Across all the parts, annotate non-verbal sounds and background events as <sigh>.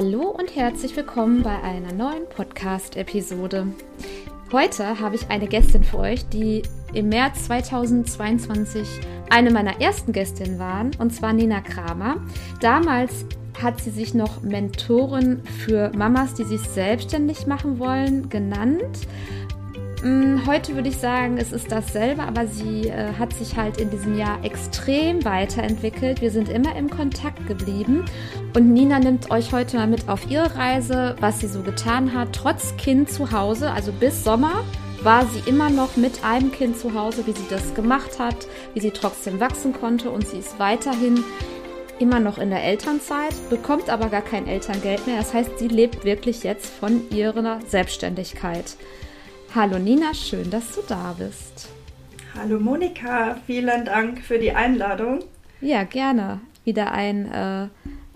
Hallo und herzlich willkommen bei einer neuen Podcast-Episode. Heute habe ich eine Gästin für euch, die im März 2022 eine meiner ersten Gästinnen war, und zwar Nina Kramer. Damals hat sie sich noch Mentorin für Mamas, die sich selbstständig machen wollen, genannt. Mm, heute würde ich sagen, es ist dasselbe, aber sie äh, hat sich halt in diesem Jahr extrem weiterentwickelt. Wir sind immer im Kontakt geblieben und Nina nimmt euch heute mal mit auf ihre Reise, was sie so getan hat, trotz Kind zu Hause, also bis Sommer war sie immer noch mit einem Kind zu Hause, wie sie das gemacht hat, wie sie trotzdem wachsen konnte und sie ist weiterhin immer noch in der Elternzeit, bekommt aber gar kein Elterngeld mehr. Das heißt, sie lebt wirklich jetzt von ihrer Selbstständigkeit. Hallo Nina, schön, dass du da bist. Hallo Monika, vielen Dank für die Einladung. Ja, gerne. Wieder ein, äh,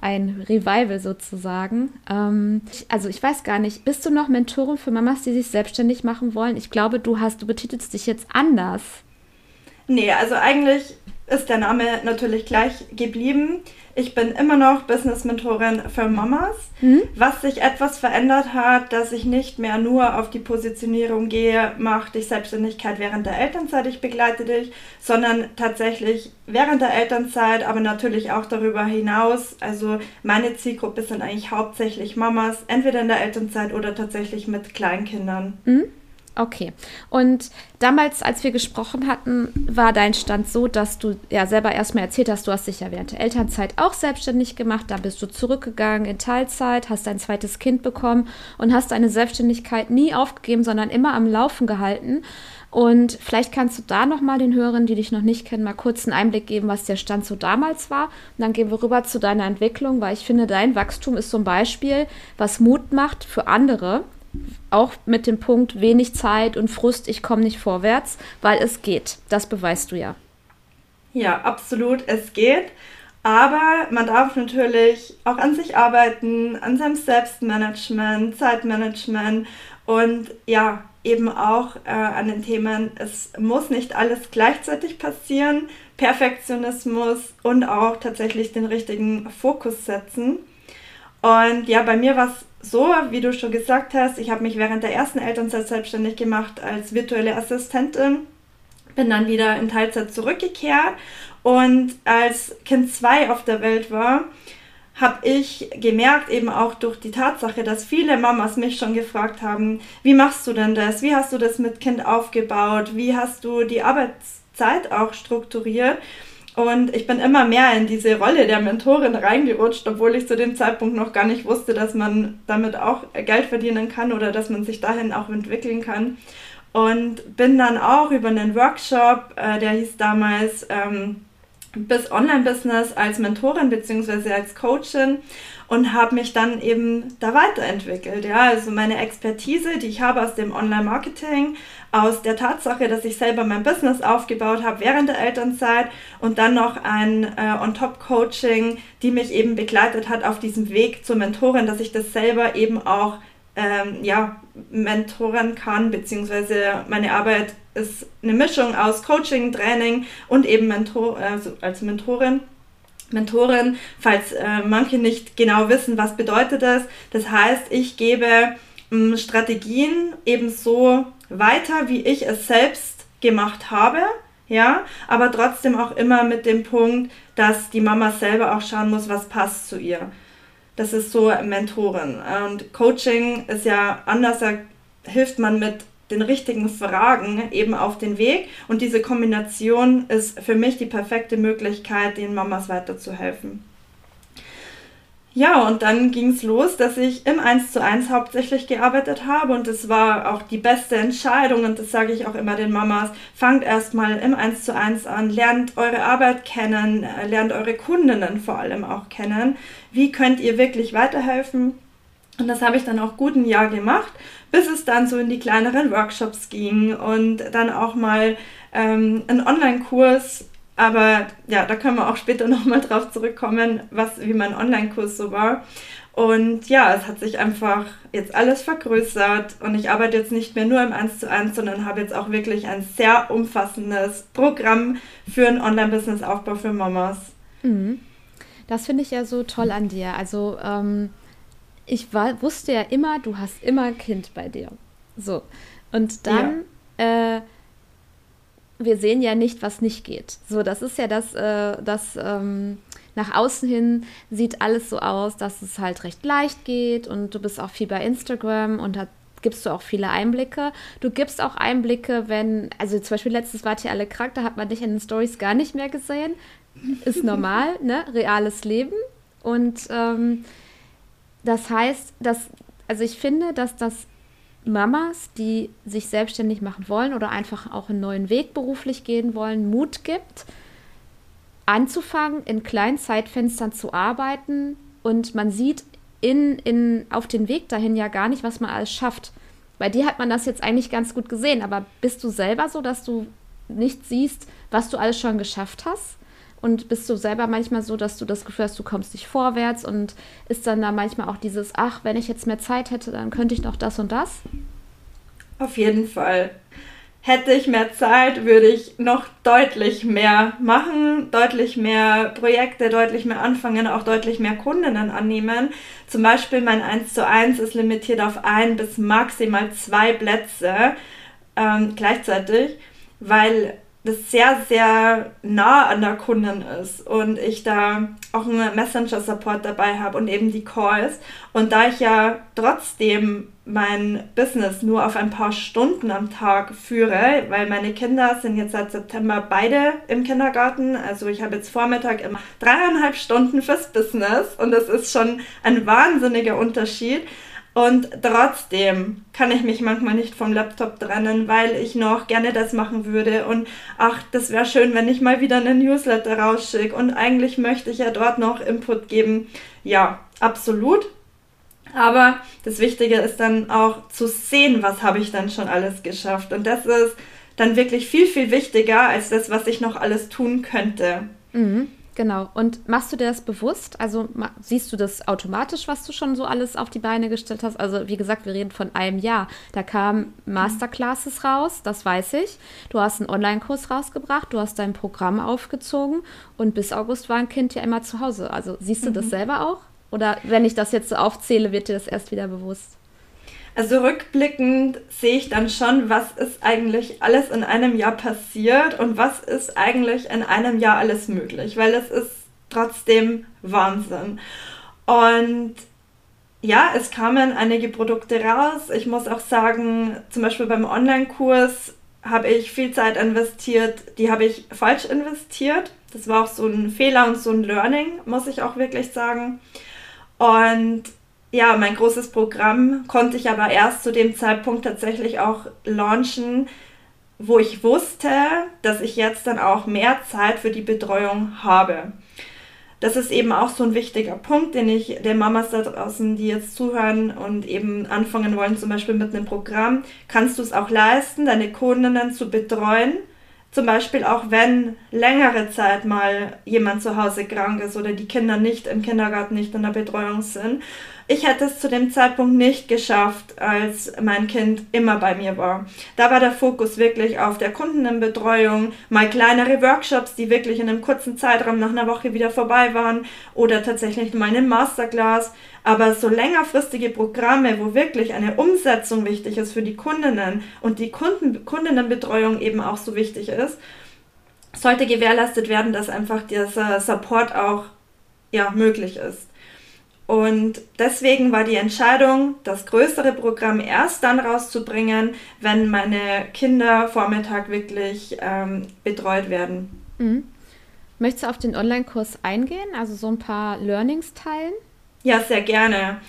ein Revival sozusagen. Ähm, also ich weiß gar nicht, bist du noch Mentorin für Mamas, die sich selbstständig machen wollen? Ich glaube, du hast, du betitelst dich jetzt anders. Nee, also eigentlich ist der Name natürlich gleich geblieben. Ich bin immer noch Business-Mentorin für Mamas. Mhm. Was sich etwas verändert hat, dass ich nicht mehr nur auf die Positionierung gehe, mach dich Selbstständigkeit während der Elternzeit, ich begleite dich, sondern tatsächlich während der Elternzeit, aber natürlich auch darüber hinaus. Also meine Zielgruppe sind eigentlich hauptsächlich Mamas, entweder in der Elternzeit oder tatsächlich mit Kleinkindern. Mhm. Okay. Und damals, als wir gesprochen hatten, war dein Stand so, dass du ja selber erstmal erzählt hast, du hast dich ja während der Elternzeit auch selbstständig gemacht. Da bist du zurückgegangen in Teilzeit, hast dein zweites Kind bekommen und hast deine Selbstständigkeit nie aufgegeben, sondern immer am Laufen gehalten. Und vielleicht kannst du da nochmal den Hörern, die dich noch nicht kennen, mal kurz einen Einblick geben, was der Stand so damals war. Und dann gehen wir rüber zu deiner Entwicklung, weil ich finde, dein Wachstum ist so ein Beispiel, was Mut macht für andere, auch mit dem Punkt wenig Zeit und Frust, ich komme nicht vorwärts, weil es geht. Das beweist du ja. Ja, absolut, es geht. Aber man darf natürlich auch an sich arbeiten, an seinem Selbstmanagement, Zeitmanagement und ja, eben auch äh, an den Themen, es muss nicht alles gleichzeitig passieren, Perfektionismus und auch tatsächlich den richtigen Fokus setzen. Und ja, bei mir war es so, wie du schon gesagt hast, ich habe mich während der ersten Elternzeit selbstständig gemacht als virtuelle Assistentin, bin dann wieder in Teilzeit zurückgekehrt und als Kind 2 auf der Welt war, habe ich gemerkt, eben auch durch die Tatsache, dass viele Mamas mich schon gefragt haben, wie machst du denn das? Wie hast du das mit Kind aufgebaut? Wie hast du die Arbeitszeit auch strukturiert? Und ich bin immer mehr in diese Rolle der Mentorin reingerutscht, obwohl ich zu dem Zeitpunkt noch gar nicht wusste, dass man damit auch Geld verdienen kann oder dass man sich dahin auch entwickeln kann. Und bin dann auch über einen Workshop, äh, der hieß damals ähm, bis Online-Business als Mentorin bzw. als Coachin und habe mich dann eben da weiterentwickelt. Ja, also meine Expertise, die ich habe aus dem Online-Marketing, aus der Tatsache, dass ich selber mein Business aufgebaut habe während der Elternzeit und dann noch ein äh, On-Top-Coaching, die mich eben begleitet hat auf diesem Weg zur Mentorin, dass ich das selber eben auch ähm, ja, mentoren kann, beziehungsweise meine Arbeit ist eine Mischung aus Coaching, Training und eben Mentor, also als Mentorin. Mentorin, falls äh, manche nicht genau wissen, was bedeutet das. Das heißt, ich gebe mh, Strategien ebenso weiter, wie ich es selbst gemacht habe, ja, aber trotzdem auch immer mit dem Punkt, dass die Mama selber auch schauen muss, was passt zu ihr. Das ist so Mentorin. Und Coaching ist ja anders, da hilft man mit den richtigen Fragen eben auf den Weg. Und diese Kombination ist für mich die perfekte Möglichkeit, den Mamas weiterzuhelfen. Ja, und dann ging es los, dass ich im 1 zu 1 hauptsächlich gearbeitet habe und das war auch die beste Entscheidung und das sage ich auch immer den Mamas. Fangt erstmal im 1 zu 1 an, lernt eure Arbeit kennen, äh, lernt eure Kundinnen vor allem auch kennen. Wie könnt ihr wirklich weiterhelfen? Und das habe ich dann auch gut ein Jahr gemacht, bis es dann so in die kleineren Workshops ging und dann auch mal ähm, ein Online-Kurs. Aber ja, da können wir auch später <laughs> nochmal drauf zurückkommen, was, wie mein Online-Kurs so war. Und ja, es hat sich einfach jetzt alles vergrößert und ich arbeite jetzt nicht mehr nur im 1 zu 1, sondern habe jetzt auch wirklich ein sehr umfassendes Programm für einen Online-Business-Aufbau für Mamas. Mhm. Das finde ich ja so toll an dir. Also ähm ich war, wusste ja immer, du hast immer ein Kind bei dir. So. Und dann, ja. äh, wir sehen ja nicht, was nicht geht. So, das ist ja das, äh, das ähm, nach außen hin sieht alles so aus, dass es halt recht leicht geht und du bist auch viel bei Instagram und hat, gibst du auch viele Einblicke. Du gibst auch Einblicke, wenn, also zum Beispiel letztes wart ihr alle krank, da hat man dich in den Stories gar nicht mehr gesehen. Ist normal, <laughs> ne? Reales Leben. Und ähm, das heißt, dass, also ich finde, dass das Mamas, die sich selbstständig machen wollen oder einfach auch einen neuen Weg beruflich gehen wollen, Mut gibt, anzufangen, in kleinen Zeitfenstern zu arbeiten und man sieht in, in, auf den Weg dahin ja gar nicht, was man alles schafft. Bei dir hat man das jetzt eigentlich ganz gut gesehen, aber bist du selber so, dass du nicht siehst, was du alles schon geschafft hast? Und bist du selber manchmal so, dass du das Gefühl hast, du kommst nicht vorwärts und ist dann da manchmal auch dieses, ach, wenn ich jetzt mehr Zeit hätte, dann könnte ich noch das und das? Auf jeden Fall. Hätte ich mehr Zeit, würde ich noch deutlich mehr machen, deutlich mehr Projekte, deutlich mehr anfangen, auch deutlich mehr Kundinnen annehmen. Zum Beispiel mein 1 zu 1 ist limitiert auf ein bis maximal zwei Plätze ähm, gleichzeitig, weil das sehr, sehr nah an der Kundin ist und ich da auch einen Messenger-Support dabei habe und eben die Calls. Und da ich ja trotzdem mein Business nur auf ein paar Stunden am Tag führe, weil meine Kinder sind jetzt seit September beide im Kindergarten. Also ich habe jetzt Vormittag immer dreieinhalb Stunden fürs Business und das ist schon ein wahnsinniger Unterschied. Und trotzdem kann ich mich manchmal nicht vom Laptop trennen, weil ich noch gerne das machen würde. Und ach, das wäre schön, wenn ich mal wieder einen Newsletter rausschicke. Und eigentlich möchte ich ja dort noch Input geben. Ja, absolut. Aber das Wichtige ist dann auch zu sehen, was habe ich dann schon alles geschafft. Und das ist dann wirklich viel, viel wichtiger als das, was ich noch alles tun könnte. Mhm. Genau. Und machst du dir das bewusst? Also siehst du das automatisch, was du schon so alles auf die Beine gestellt hast? Also wie gesagt, wir reden von einem Jahr. Da kamen Masterclasses raus, das weiß ich. Du hast einen Online-Kurs rausgebracht, du hast dein Programm aufgezogen und bis August war ein Kind ja immer zu Hause. Also siehst du mhm. das selber auch? Oder wenn ich das jetzt so aufzähle, wird dir das erst wieder bewusst? Also rückblickend sehe ich dann schon, was ist eigentlich alles in einem Jahr passiert und was ist eigentlich in einem Jahr alles möglich, weil es ist trotzdem Wahnsinn. Und ja, es kamen einige Produkte raus. Ich muss auch sagen, zum Beispiel beim Online-Kurs habe ich viel Zeit investiert, die habe ich falsch investiert. Das war auch so ein Fehler und so ein Learning, muss ich auch wirklich sagen. Und ja, mein großes Programm konnte ich aber erst zu dem Zeitpunkt tatsächlich auch launchen, wo ich wusste, dass ich jetzt dann auch mehr Zeit für die Betreuung habe. Das ist eben auch so ein wichtiger Punkt, den ich den Mamas da draußen, die jetzt zuhören und eben anfangen wollen, zum Beispiel mit einem Programm, kannst du es auch leisten, deine Kundinnen zu betreuen. Zum Beispiel auch wenn längere Zeit mal jemand zu Hause krank ist oder die Kinder nicht im Kindergarten, nicht in der Betreuung sind ich hätte es zu dem Zeitpunkt nicht geschafft, als mein Kind immer bei mir war. Da war der Fokus wirklich auf der Kundenbetreuung, mal kleinere Workshops, die wirklich in einem kurzen Zeitraum nach einer Woche wieder vorbei waren oder tatsächlich mal eine Masterclass. Aber so längerfristige Programme, wo wirklich eine Umsetzung wichtig ist für die Kundinnen und die Kunden, Kundinnenbetreuung eben auch so wichtig ist, sollte gewährleistet werden, dass einfach dieser Support auch ja, möglich ist. Und deswegen war die Entscheidung, das größere Programm erst dann rauszubringen, wenn meine Kinder Vormittag wirklich ähm, betreut werden. Mhm. Möchtest du auf den Online-Kurs eingehen, also so ein paar Learnings teilen? Ja, sehr gerne.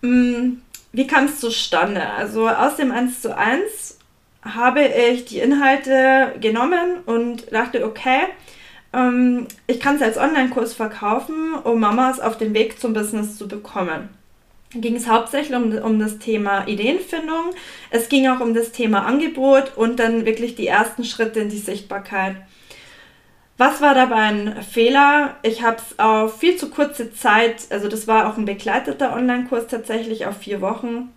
Mm, wie kam es zustande? Also aus dem 1 zu 1 habe ich die Inhalte genommen und dachte, okay, ähm, ich kann es als Online-Kurs verkaufen, um Mamas auf den Weg zum Business zu bekommen. Ging es hauptsächlich um, um das Thema Ideenfindung. Es ging auch um das Thema Angebot und dann wirklich die ersten Schritte in die Sichtbarkeit. Was war dabei ein Fehler? Ich habe es auf viel zu kurze Zeit, also das war auch ein begleiteter Online-Kurs tatsächlich auf vier Wochen.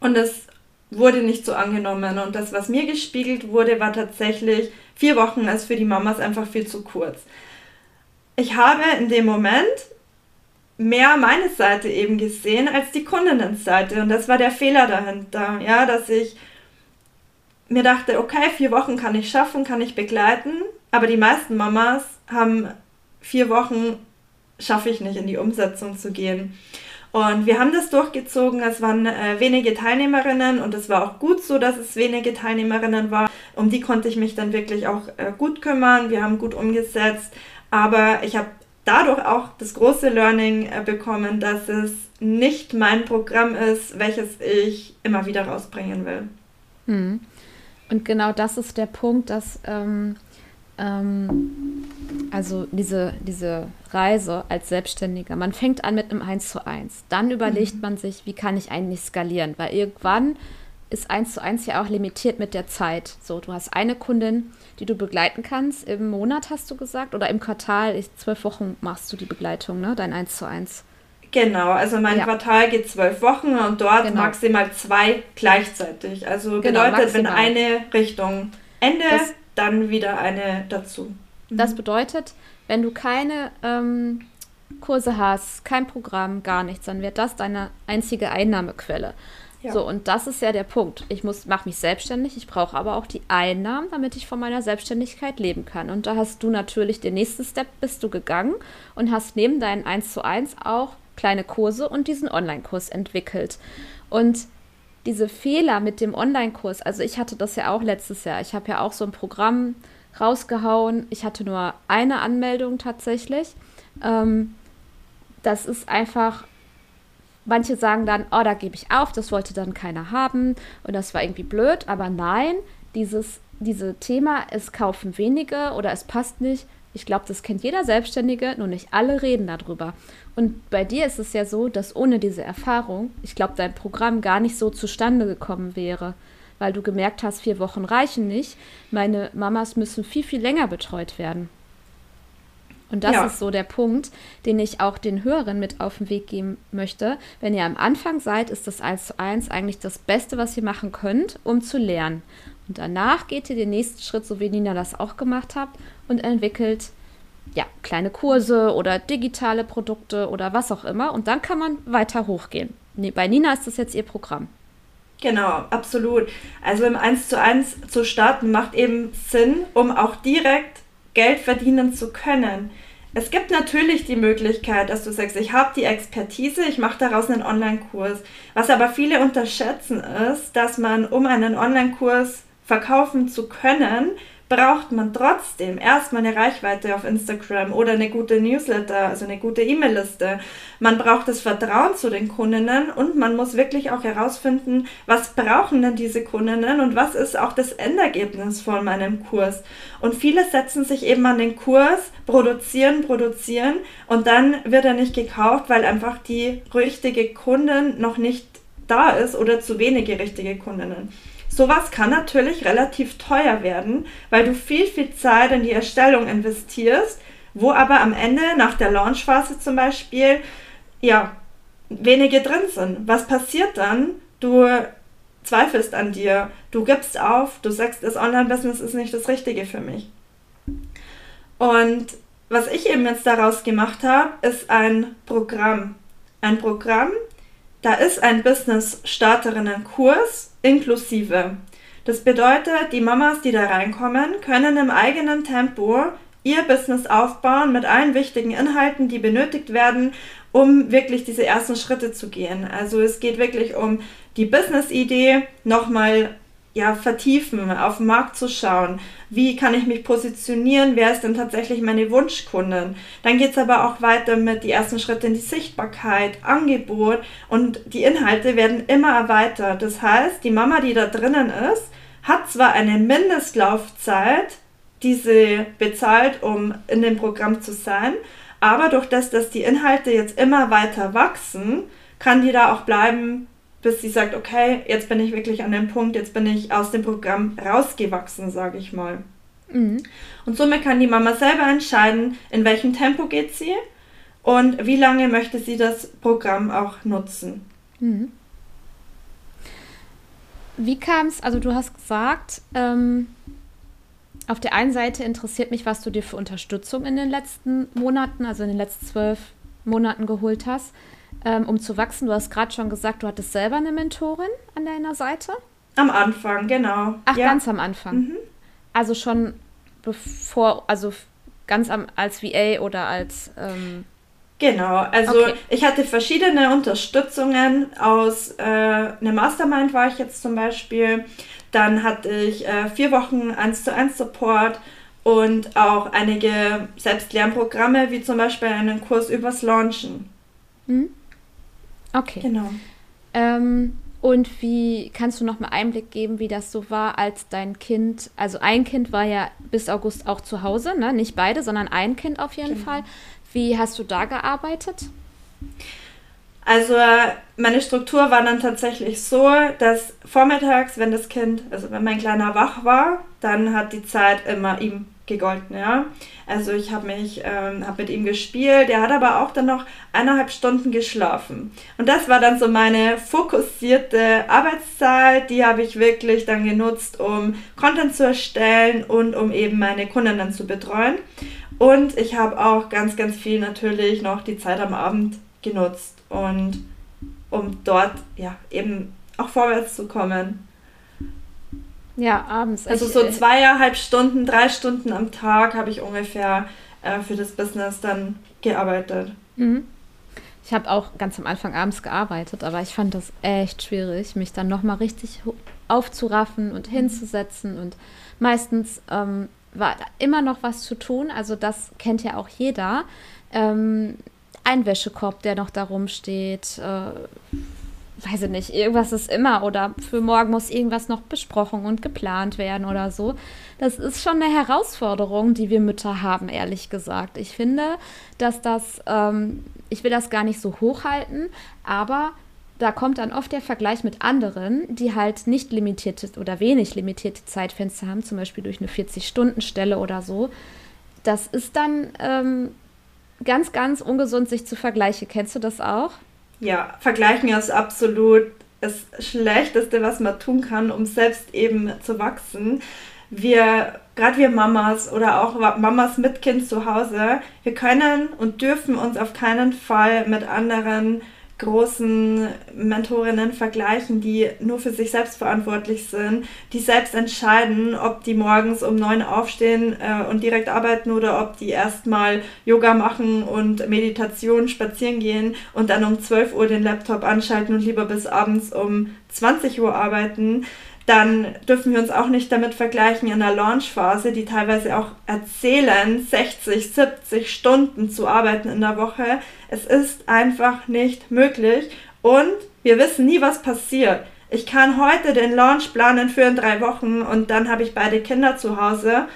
Und es wurde nicht so angenommen. Und das, was mir gespiegelt wurde, war tatsächlich, vier Wochen ist für die Mamas einfach viel zu kurz. Ich habe in dem Moment mehr meine Seite eben gesehen als die Kundinnenseite. Und das war der Fehler dahinter, ja, dass ich mir dachte, okay, vier Wochen kann ich schaffen, kann ich begleiten, aber die meisten Mamas haben vier Wochen, schaffe ich nicht in die Umsetzung zu gehen. Und wir haben das durchgezogen. Es waren äh, wenige Teilnehmerinnen und es war auch gut so, dass es wenige Teilnehmerinnen war. Um die konnte ich mich dann wirklich auch äh, gut kümmern. Wir haben gut umgesetzt. Aber ich habe dadurch auch das große Learning äh, bekommen, dass es nicht mein Programm ist, welches ich immer wieder rausbringen will. Hm. Und genau das ist der Punkt, dass ähm, ähm, also diese, diese Reise als Selbstständiger, man fängt an mit einem 1 zu 1. Dann überlegt mhm. man sich, wie kann ich eigentlich skalieren? Weil irgendwann ist 1 zu 1 ja auch limitiert mit der Zeit. So, du hast eine Kundin, die du begleiten kannst. Im Monat hast du gesagt oder im Quartal, ich, zwölf Wochen machst du die Begleitung, ne? Dein 1 zu 1. Genau, also mein ja. Quartal geht zwölf Wochen und dort genau. maximal zwei gleichzeitig. Also genau, bedeutet, maximal. wenn eine Richtung Ende, das, dann wieder eine dazu. Mhm. Das bedeutet, wenn du keine ähm, Kurse hast, kein Programm, gar nichts, dann wird das deine einzige Einnahmequelle. Ja. So, und das ist ja der Punkt. Ich mache mich selbstständig, ich brauche aber auch die Einnahmen, damit ich von meiner Selbstständigkeit leben kann. Und da hast du natürlich den nächsten Step bist du gegangen und hast neben deinen 1 zu 1 auch kleine Kurse und diesen Online-Kurs entwickelt. Und diese Fehler mit dem Online-Kurs, also ich hatte das ja auch letztes Jahr. Ich habe ja auch so ein Programm rausgehauen. Ich hatte nur eine Anmeldung tatsächlich. Ähm, das ist einfach Manche sagen dann, oh, da gebe ich auf, das wollte dann keiner haben und das war irgendwie blöd. Aber nein, dieses diese Thema, es kaufen wenige oder es passt nicht. Ich glaube, das kennt jeder Selbstständige, nur nicht alle reden darüber. Und bei dir ist es ja so, dass ohne diese Erfahrung, ich glaube, dein Programm gar nicht so zustande gekommen wäre, weil du gemerkt hast, vier Wochen reichen nicht. Meine Mamas müssen viel, viel länger betreut werden. Und das ja. ist so der Punkt, den ich auch den Hörern mit auf den Weg geben möchte. Wenn ihr am Anfang seid, ist das 1 zu 1 eigentlich das Beste, was ihr machen könnt, um zu lernen. Und danach geht ihr den nächsten Schritt, so wie Nina das auch gemacht habt, und entwickelt ja, kleine Kurse oder digitale Produkte oder was auch immer. Und dann kann man weiter hochgehen. Bei Nina ist das jetzt ihr Programm. Genau, absolut. Also im 1 zu 1 zu starten macht eben Sinn, um auch direkt Geld verdienen zu können. Es gibt natürlich die Möglichkeit, dass du sagst, ich habe die Expertise, ich mache daraus einen Online-Kurs. Was aber viele unterschätzen ist, dass man, um einen Online-Kurs verkaufen zu können, braucht man trotzdem erstmal eine Reichweite auf Instagram oder eine gute Newsletter, also eine gute E-Mail-Liste. Man braucht das Vertrauen zu den Kundinnen und man muss wirklich auch herausfinden, was brauchen denn diese Kundinnen und was ist auch das Endergebnis von meinem Kurs. Und viele setzen sich eben an den Kurs, produzieren, produzieren und dann wird er nicht gekauft, weil einfach die richtige Kundin noch nicht da ist oder zu wenige richtige Kundinnen. Sowas kann natürlich relativ teuer werden, weil du viel, viel Zeit in die Erstellung investierst, wo aber am Ende nach der Launchphase zum Beispiel, ja, wenige drin sind. Was passiert dann? Du zweifelst an dir, du gibst auf, du sagst, das Online-Business ist nicht das Richtige für mich. Und was ich eben jetzt daraus gemacht habe, ist ein Programm. Ein Programm, da ist ein Business-Starterinnen-Kurs inklusive. Das bedeutet, die Mamas, die da reinkommen, können im eigenen Tempo ihr Business aufbauen mit allen wichtigen Inhalten, die benötigt werden, um wirklich diese ersten Schritte zu gehen. Also es geht wirklich um die Business-Idee nochmal ja, vertiefen, auf den Markt zu schauen. Wie kann ich mich positionieren? Wer ist denn tatsächlich meine Wunschkundin? Dann geht es aber auch weiter mit die ersten Schritte in die Sichtbarkeit, Angebot und die Inhalte werden immer erweitert. Das heißt, die Mama, die da drinnen ist, hat zwar eine Mindestlaufzeit, die sie bezahlt, um in dem Programm zu sein, aber durch das, dass die Inhalte jetzt immer weiter wachsen, kann die da auch bleiben, bis sie sagt, okay, jetzt bin ich wirklich an dem Punkt, jetzt bin ich aus dem Programm rausgewachsen, sage ich mal. Mhm. Und somit kann die Mama selber entscheiden, in welchem Tempo geht sie und wie lange möchte sie das Programm auch nutzen. Mhm. Wie kam es, also du hast gesagt, ähm, auf der einen Seite interessiert mich, was du dir für Unterstützung in den letzten Monaten, also in den letzten zwölf Monaten geholt hast, ähm, um zu wachsen? Du hast gerade schon gesagt, du hattest selber eine Mentorin an deiner Seite. Am Anfang, genau. Ach, ja. ganz am Anfang. Mhm. Also schon bevor, also ganz am, als VA oder als. Ähm Genau, also okay. ich hatte verschiedene Unterstützungen aus äh, einer Mastermind war ich jetzt zum Beispiel. Dann hatte ich äh, vier Wochen 1 zu 1 Support und auch einige Selbstlernprogramme, wie zum Beispiel einen Kurs übers Launchen. Mhm. Okay. Genau. Ähm, und wie kannst du noch mal Einblick geben, wie das so war, als dein Kind, also ein Kind war ja bis August auch zu Hause, ne? nicht beide, sondern ein Kind auf jeden genau. Fall. Wie hast du da gearbeitet? Also meine Struktur war dann tatsächlich so, dass vormittags, wenn das Kind, also wenn mein Kleiner wach war, dann hat die Zeit immer ihm gegolten, ja. Also ich habe mich, ähm, habe mit ihm gespielt, er hat aber auch dann noch eineinhalb Stunden geschlafen. Und das war dann so meine fokussierte Arbeitszeit, die habe ich wirklich dann genutzt, um Content zu erstellen und um eben meine Kundinnen zu betreuen. Und ich habe auch ganz, ganz viel natürlich noch die Zeit am Abend genutzt und um dort ja eben auch vorwärts zu kommen. Ja, abends. Also so äh, zweieinhalb Stunden, drei Stunden am Tag habe ich ungefähr äh, für das Business dann gearbeitet. Mhm. Ich habe auch ganz am Anfang abends gearbeitet, aber ich fand das echt schwierig, mich dann nochmal richtig aufzuraffen und hinzusetzen. Und meistens ähm, war immer noch was zu tun. Also das kennt ja auch jeder. Ähm, ein Wäschekorb, der noch da rumsteht. Äh, weiß ich nicht, irgendwas ist immer oder für morgen muss irgendwas noch besprochen und geplant werden oder so. Das ist schon eine Herausforderung, die wir Mütter haben, ehrlich gesagt. Ich finde, dass das, ähm, ich will das gar nicht so hochhalten, aber da kommt dann oft der Vergleich mit anderen, die halt nicht limitierte oder wenig limitierte Zeitfenster haben, zum Beispiel durch eine 40-Stunden-Stelle oder so. Das ist dann ähm, ganz, ganz ungesund, sich zu vergleichen. Kennst du das auch? Ja, vergleichen ist absolut das Schlechteste, was man tun kann, um selbst eben zu wachsen. Wir, gerade wir Mamas oder auch Mamas mit Kind zu Hause, wir können und dürfen uns auf keinen Fall mit anderen großen Mentorinnen vergleichen, die nur für sich selbst verantwortlich sind, die selbst entscheiden, ob die morgens um neun aufstehen äh, und direkt arbeiten oder ob die erstmal Yoga machen und Meditation spazieren gehen und dann um 12 Uhr den Laptop anschalten und lieber bis abends um 20 Uhr arbeiten dann dürfen wir uns auch nicht damit vergleichen in der Launchphase, die teilweise auch erzählen, 60, 70 Stunden zu arbeiten in der Woche. Es ist einfach nicht möglich und wir wissen nie, was passiert. Ich kann heute den Launch planen für in drei Wochen und dann habe ich beide Kinder zu Hause.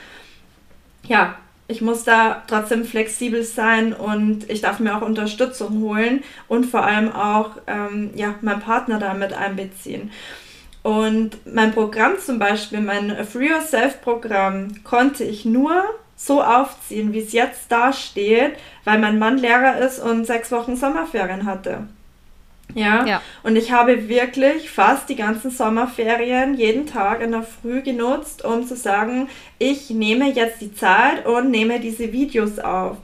Ja, ich muss da trotzdem flexibel sein und ich darf mir auch Unterstützung holen und vor allem auch ähm, ja, meinen Partner damit einbeziehen. Und mein Programm zum Beispiel, mein Free Yourself Programm, konnte ich nur so aufziehen, wie es jetzt da steht, weil mein Mann Lehrer ist und sechs Wochen Sommerferien hatte. Ja? ja. Und ich habe wirklich fast die ganzen Sommerferien jeden Tag in der Früh genutzt, um zu sagen, ich nehme jetzt die Zeit und nehme diese Videos auf.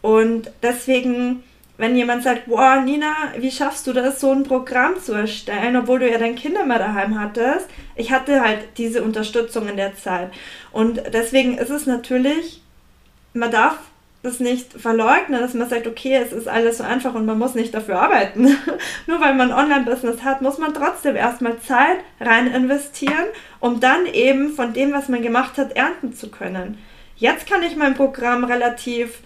Und deswegen wenn jemand sagt, boah, Nina, wie schaffst du das, so ein Programm zu erstellen, obwohl du ja dein Kinder mehr daheim hattest? Ich hatte halt diese Unterstützung in der Zeit. Und deswegen ist es natürlich, man darf das nicht verleugnen, dass man sagt, okay, es ist alles so einfach und man muss nicht dafür arbeiten. <laughs> Nur weil man Online-Business hat, muss man trotzdem erstmal Zeit rein investieren, um dann eben von dem, was man gemacht hat, ernten zu können. Jetzt kann ich mein Programm relativ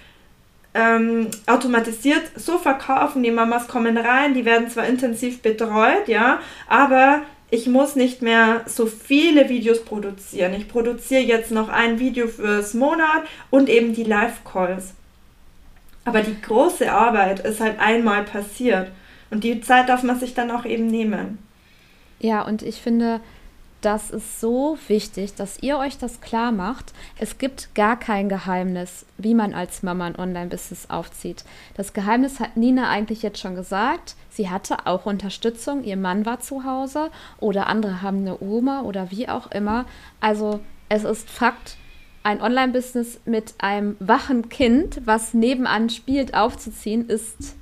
ähm, automatisiert so verkaufen. Die Mamas kommen rein, die werden zwar intensiv betreut, ja, aber ich muss nicht mehr so viele Videos produzieren. Ich produziere jetzt noch ein Video fürs Monat und eben die Live-Calls. Aber die große Arbeit ist halt einmal passiert. Und die Zeit darf man sich dann auch eben nehmen. Ja, und ich finde, das ist so wichtig, dass ihr euch das klar macht. Es gibt gar kein Geheimnis, wie man als Mama ein Online-Business aufzieht. Das Geheimnis hat Nina eigentlich jetzt schon gesagt. Sie hatte auch Unterstützung. Ihr Mann war zu Hause oder andere haben eine Oma oder wie auch immer. Also es ist Fakt, ein Online-Business mit einem wachen Kind, was nebenan spielt, aufzuziehen, ist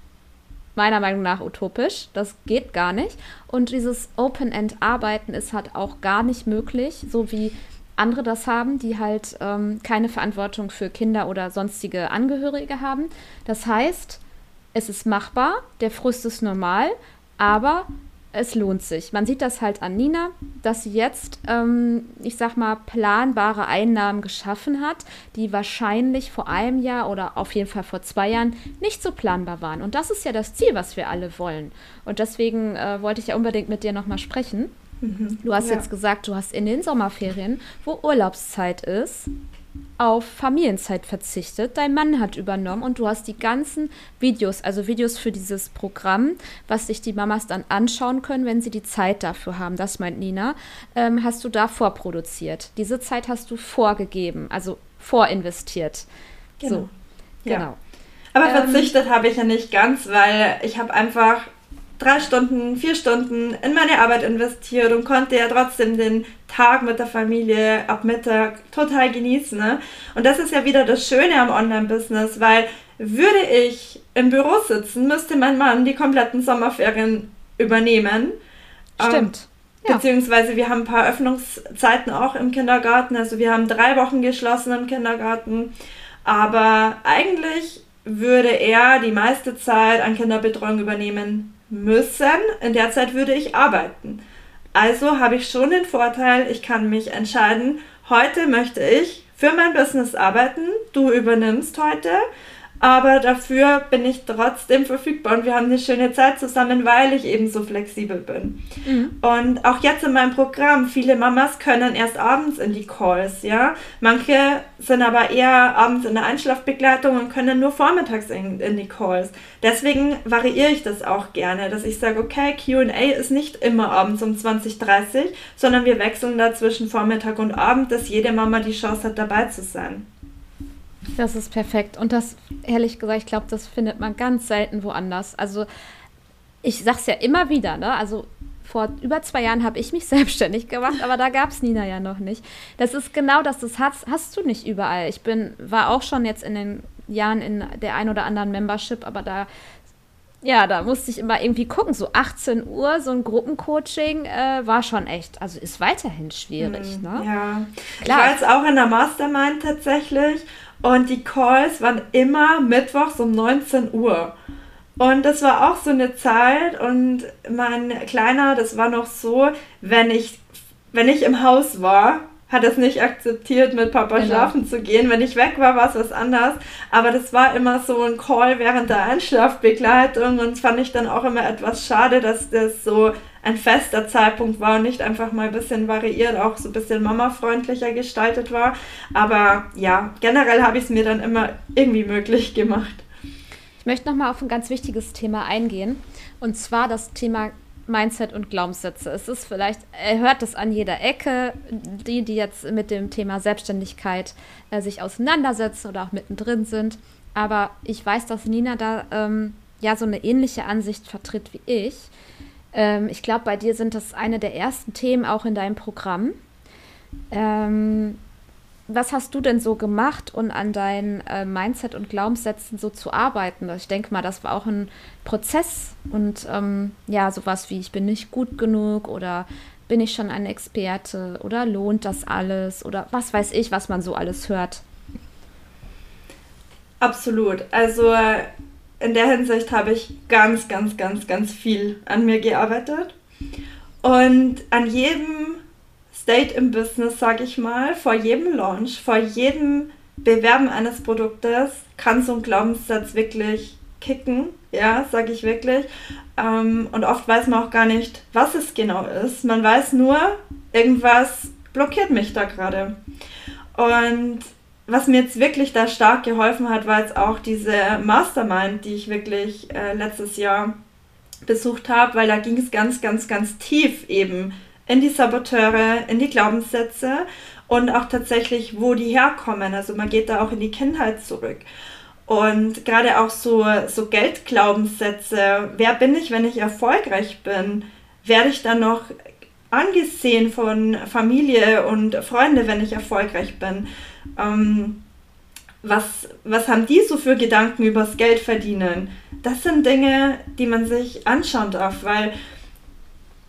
meiner Meinung nach utopisch. Das geht gar nicht. Und dieses Open-End-Arbeiten ist halt auch gar nicht möglich, so wie andere das haben, die halt ähm, keine Verantwortung für Kinder oder sonstige Angehörige haben. Das heißt, es ist machbar, der Frust ist normal, aber es lohnt sich. Man sieht das halt an Nina, dass sie jetzt, ähm, ich sag mal, planbare Einnahmen geschaffen hat, die wahrscheinlich vor einem Jahr oder auf jeden Fall vor zwei Jahren nicht so planbar waren. Und das ist ja das Ziel, was wir alle wollen. Und deswegen äh, wollte ich ja unbedingt mit dir nochmal sprechen. Mhm. Du hast ja. jetzt gesagt, du hast in den Sommerferien, wo Urlaubszeit ist, auf Familienzeit verzichtet. Dein Mann hat übernommen und du hast die ganzen Videos, also Videos für dieses Programm, was sich die Mamas dann anschauen können, wenn sie die Zeit dafür haben. Das meint Nina. Ähm, hast du da vorproduziert. Diese Zeit hast du vorgegeben, also vorinvestiert. Genau. So, ja. genau. Aber ähm, verzichtet habe ich ja nicht ganz, weil ich habe einfach drei Stunden, vier Stunden in meine Arbeit investiert und konnte ja trotzdem den Tag mit der Familie ab Mittag total genießen. Ne? Und das ist ja wieder das Schöne am Online-Business, weil würde ich im Büro sitzen, müsste mein Mann die kompletten Sommerferien übernehmen. Stimmt. Ähm, beziehungsweise wir haben ein paar Öffnungszeiten auch im Kindergarten. Also wir haben drei Wochen geschlossen im Kindergarten. Aber eigentlich würde er die meiste Zeit an Kinderbetreuung übernehmen müssen. In der Zeit würde ich arbeiten. Also habe ich schon den Vorteil, ich kann mich entscheiden, heute möchte ich für mein Business arbeiten, du übernimmst heute aber dafür bin ich trotzdem verfügbar und wir haben eine schöne Zeit zusammen, weil ich eben so flexibel bin. Mhm. Und auch jetzt in meinem Programm, viele Mamas können erst abends in die Calls, ja. Manche sind aber eher abends in der Einschlafbegleitung und können nur vormittags in, in die Calls. Deswegen variiere ich das auch gerne, dass ich sage, okay, QA ist nicht immer abends um 20.30 sondern wir wechseln da zwischen Vormittag und Abend, dass jede Mama die Chance hat, dabei zu sein. Das ist perfekt. Und das, ehrlich gesagt, ich glaube, das findet man ganz selten woanders. Also, ich sag's ja immer wieder, ne? Also, vor über zwei Jahren habe ich mich <laughs> selbstständig gemacht, aber da gab es Nina ja noch nicht. Das ist genau das, das hast, hast du nicht überall. Ich bin, war auch schon jetzt in den Jahren in der ein oder anderen Membership, aber da, ja, da musste ich immer irgendwie gucken. So 18 Uhr, so ein Gruppencoaching äh, war schon echt, also ist weiterhin schwierig. Hm, ne? Ja, Klar. ich war jetzt auch in der Mastermind tatsächlich und die Calls waren immer mittwochs um 19 Uhr. Und das war auch so eine Zeit und mein Kleiner, das war noch so, wenn ich, wenn ich im Haus war, hat es nicht akzeptiert, mit Papa genau. schlafen zu gehen. Wenn ich weg war, war es was anderes. Aber das war immer so ein Call während der Einschlafbegleitung und fand ich dann auch immer etwas schade, dass das so ein fester Zeitpunkt war und nicht einfach mal ein bisschen variiert, auch so ein bisschen mamafreundlicher gestaltet war. Aber ja, generell habe ich es mir dann immer irgendwie möglich gemacht. Ich möchte nochmal auf ein ganz wichtiges Thema eingehen. Und zwar das Thema Mindset und Glaubenssätze. Es ist vielleicht, er hört es an jeder Ecke, die, die jetzt mit dem Thema Selbstständigkeit äh, sich auseinandersetzen oder auch mittendrin sind. Aber ich weiß, dass Nina da ähm, ja so eine ähnliche Ansicht vertritt wie ich. Ähm, ich glaube, bei dir sind das eine der ersten Themen auch in deinem Programm. Ähm, was hast du denn so gemacht, um an deinen äh, Mindset und Glaubenssätzen so zu arbeiten? Ich denke mal, das war auch ein Prozess und ähm, ja, sowas wie ich bin nicht gut genug oder bin ich schon ein Experte oder lohnt das alles oder was weiß ich, was man so alles hört. Absolut. Also in der Hinsicht habe ich ganz, ganz, ganz, ganz viel an mir gearbeitet und an jedem State im Business, sage ich mal, vor jedem Launch, vor jedem Bewerben eines Produktes kann so ein Glaubenssatz wirklich kicken, ja, sage ich wirklich. Ähm, und oft weiß man auch gar nicht, was es genau ist. Man weiß nur, irgendwas blockiert mich da gerade. Und was mir jetzt wirklich da stark geholfen hat, war jetzt auch diese Mastermind, die ich wirklich äh, letztes Jahr besucht habe, weil da ging es ganz, ganz, ganz tief eben in die Saboteure, in die Glaubenssätze und auch tatsächlich, wo die herkommen. Also man geht da auch in die Kindheit zurück. Und gerade auch so, so Geldglaubenssätze, wer bin ich, wenn ich erfolgreich bin? Werde ich dann noch angesehen von Familie und Freunde, wenn ich erfolgreich bin? Ähm, was, was haben die so für Gedanken übers Geld verdienen? Das sind Dinge, die man sich anschauen darf, weil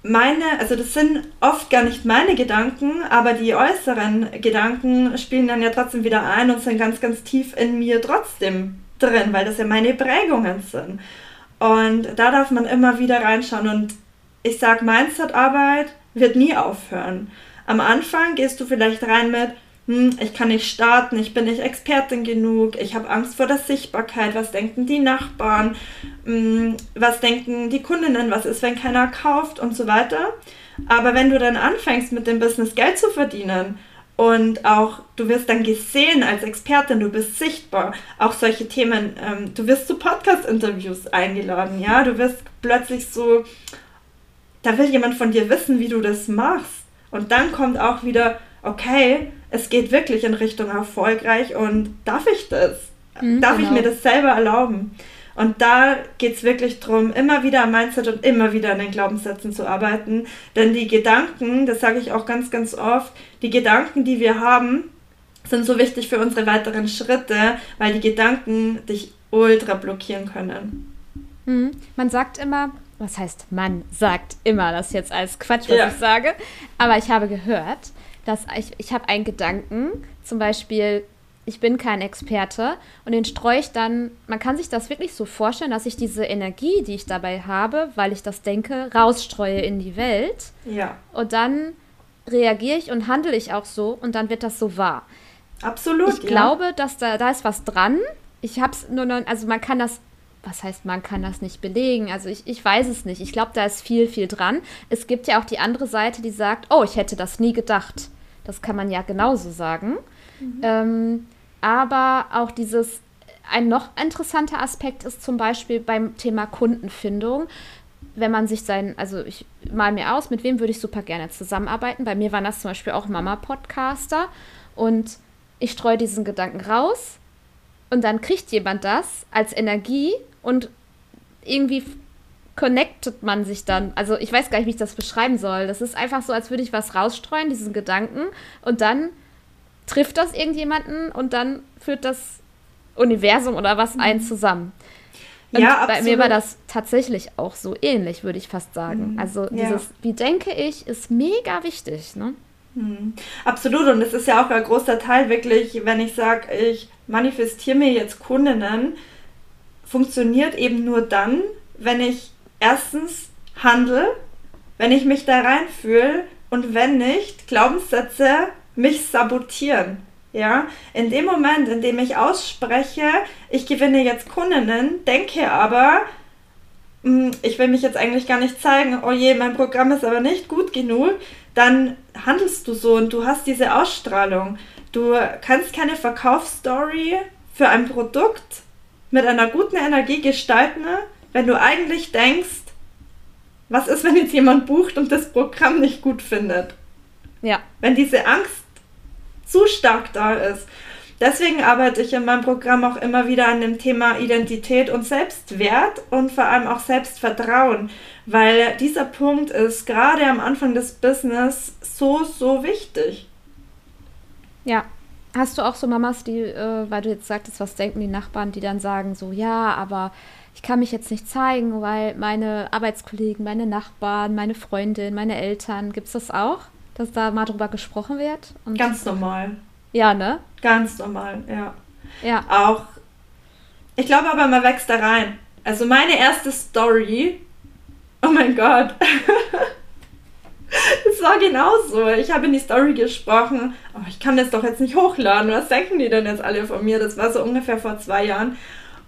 meine, also das sind oft gar nicht meine Gedanken, aber die äußeren Gedanken spielen dann ja trotzdem wieder ein und sind ganz, ganz tief in mir trotzdem drin, weil das ja meine Prägungen sind. Und da darf man immer wieder reinschauen und ich sage, Mindset-Arbeit wird nie aufhören. Am Anfang gehst du vielleicht rein mit, hm, ich kann nicht starten, ich bin nicht Expertin genug, ich habe Angst vor der Sichtbarkeit, was denken die Nachbarn, hm, was denken die Kundinnen, was ist, wenn keiner kauft? Und so weiter. Aber wenn du dann anfängst mit dem Business Geld zu verdienen und auch du wirst dann gesehen als Expertin, du bist sichtbar, auch solche Themen, ähm, du wirst zu Podcast-Interviews eingeladen, ja, du wirst plötzlich so, da will jemand von dir wissen, wie du das machst. Und dann kommt auch wieder, okay, es geht wirklich in Richtung erfolgreich und darf ich das? Mhm, darf genau. ich mir das selber erlauben? Und da geht es wirklich darum, immer wieder am Mindset und immer wieder an den Glaubenssätzen zu arbeiten. Denn die Gedanken, das sage ich auch ganz, ganz oft, die Gedanken, die wir haben, sind so wichtig für unsere weiteren Schritte, weil die Gedanken dich ultra blockieren können. Mhm. Man sagt immer, was heißt man sagt immer das jetzt als Quatsch, was ja. ich sage, aber ich habe gehört, dass ich, ich habe einen Gedanken, zum Beispiel, ich bin kein Experte und den streue ich dann, man kann sich das wirklich so vorstellen, dass ich diese Energie, die ich dabei habe, weil ich das denke, rausstreue in die Welt. Ja. Und dann reagiere ich und handle ich auch so und dann wird das so wahr. Absolut. Ich ja. glaube, dass da, da ist was dran. Ich habe es nur noch, also man kann das was heißt, man kann das nicht belegen? Also ich, ich weiß es nicht. Ich glaube, da ist viel, viel dran. Es gibt ja auch die andere Seite, die sagt, oh, ich hätte das nie gedacht. Das kann man ja genauso sagen. Mhm. Ähm, aber auch dieses, ein noch interessanter Aspekt ist zum Beispiel beim Thema Kundenfindung. Wenn man sich sein, also ich mal mir aus, mit wem würde ich super gerne zusammenarbeiten. Bei mir waren das zum Beispiel auch Mama-Podcaster. Und ich streue diesen Gedanken raus und dann kriegt jemand das als Energie und irgendwie connectet man sich dann. Also ich weiß gar nicht, wie ich das beschreiben soll. Das ist einfach so, als würde ich was rausstreuen, diesen Gedanken, und dann trifft das irgendjemanden und dann führt das Universum oder was mhm. ein zusammen. Und ja, bei mir war das tatsächlich auch so ähnlich, würde ich fast sagen. Mhm. Also dieses, ja. wie denke ich, ist mega wichtig, ne? Mhm. Absolut, und es ist ja auch ein großer Teil wirklich, wenn ich sage, ich manifestiere mir jetzt Kundinnen, funktioniert eben nur dann, wenn ich erstens handle, wenn ich mich da reinfühle und wenn nicht Glaubenssätze mich sabotieren. Ja, in dem Moment, in dem ich ausspreche, ich gewinne jetzt Kundinnen, denke aber, hm, ich will mich jetzt eigentlich gar nicht zeigen, oh je, mein Programm ist aber nicht gut genug, dann handelst du so und du hast diese Ausstrahlung. Du kannst keine Verkaufsstory für ein Produkt mit einer guten Energie gestalten, wenn du eigentlich denkst, was ist, wenn jetzt jemand bucht und das Programm nicht gut findet? Ja. Wenn diese Angst zu stark da ist. Deswegen arbeite ich in meinem Programm auch immer wieder an dem Thema Identität und Selbstwert und vor allem auch Selbstvertrauen, weil dieser Punkt ist gerade am Anfang des Business so, so wichtig. Ja. Hast du auch so Mamas, die, äh, weil du jetzt sagtest, was denken die Nachbarn, die dann sagen so, ja, aber ich kann mich jetzt nicht zeigen, weil meine Arbeitskollegen, meine Nachbarn, meine Freundin, meine Eltern, gibt es das auch, dass da mal drüber gesprochen wird? Ganz normal. Ja, ne? Ganz normal, ja. Ja. Auch, ich glaube aber, man wächst da rein. Also meine erste Story, oh mein Gott. <laughs> Es war genauso. Ich habe in die Story gesprochen, oh, ich kann das doch jetzt nicht hochladen. Was denken die denn jetzt alle von mir? Das war so ungefähr vor zwei Jahren.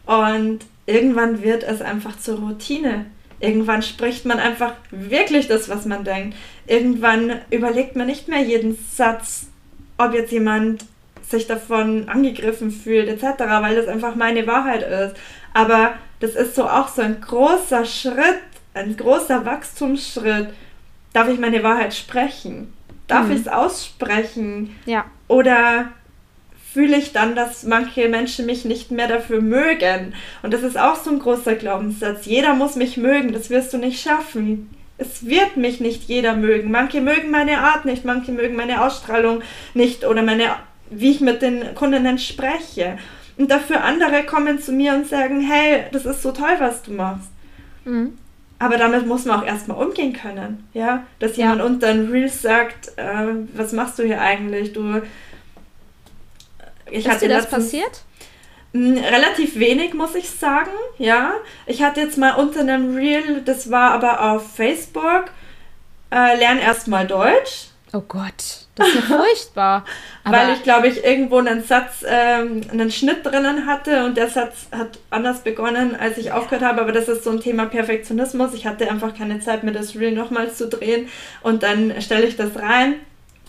Und irgendwann wird es einfach zur Routine. Irgendwann spricht man einfach wirklich das, was man denkt. Irgendwann überlegt man nicht mehr jeden Satz, ob jetzt jemand sich davon angegriffen fühlt, etc., weil das einfach meine Wahrheit ist. Aber das ist so auch so ein großer Schritt, ein großer Wachstumsschritt darf ich meine Wahrheit sprechen? Darf mhm. ich es aussprechen? Ja. Oder fühle ich dann, dass manche Menschen mich nicht mehr dafür mögen? Und das ist auch so ein großer Glaubenssatz. Jeder muss mich mögen, das wirst du nicht schaffen. Es wird mich nicht jeder mögen. Manche mögen meine Art nicht, manche mögen meine Ausstrahlung nicht oder meine, wie ich mit den Kundinnen spreche. Und dafür andere kommen zu mir und sagen, hey, das ist so toll, was du machst. Mhm. Aber damit muss man auch erstmal umgehen können, ja. Dass ja. jemand unter ein Reel sagt, äh, was machst du hier eigentlich? Du. Ich ist dir das passiert? Relativ wenig, muss ich sagen, ja. Ich hatte jetzt mal unter einem Reel, das war aber auf Facebook, äh, lern erstmal Deutsch. Oh Gott, das ist ja <laughs> furchtbar. Weil ich, glaube ich, irgendwo einen Satz, ähm, einen Schnitt drinnen hatte und der Satz hat anders begonnen, als ich aufgehört habe. Aber das ist so ein Thema Perfektionismus. Ich hatte einfach keine Zeit, mir das Reel nochmals zu drehen und dann stelle ich das rein.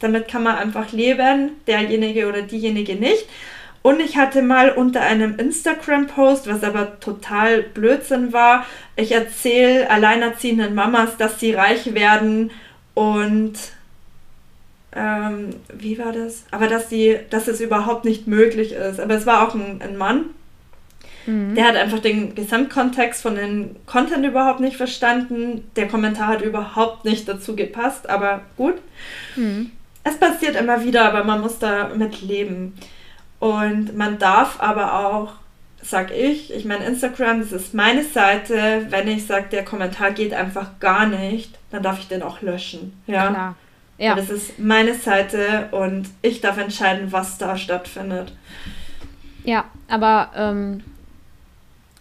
Damit kann man einfach leben, derjenige oder diejenige nicht. Und ich hatte mal unter einem Instagram-Post, was aber total Blödsinn war, ich erzähle alleinerziehenden Mamas, dass sie reich werden und ähm, wie war das? Aber dass die, dass es überhaupt nicht möglich ist. Aber es war auch ein, ein Mann, mhm. der hat einfach den Gesamtkontext von dem Content überhaupt nicht verstanden. Der Kommentar hat überhaupt nicht dazu gepasst, aber gut. Mhm. Es passiert immer wieder, aber man muss damit leben. Und man darf aber auch, sag ich, ich meine, Instagram, das ist meine Seite. Wenn ich sage, der Kommentar geht einfach gar nicht, dann darf ich den auch löschen. Ja. Klar. Ja. Das ist meine Seite und ich darf entscheiden, was da stattfindet. Ja, aber ähm,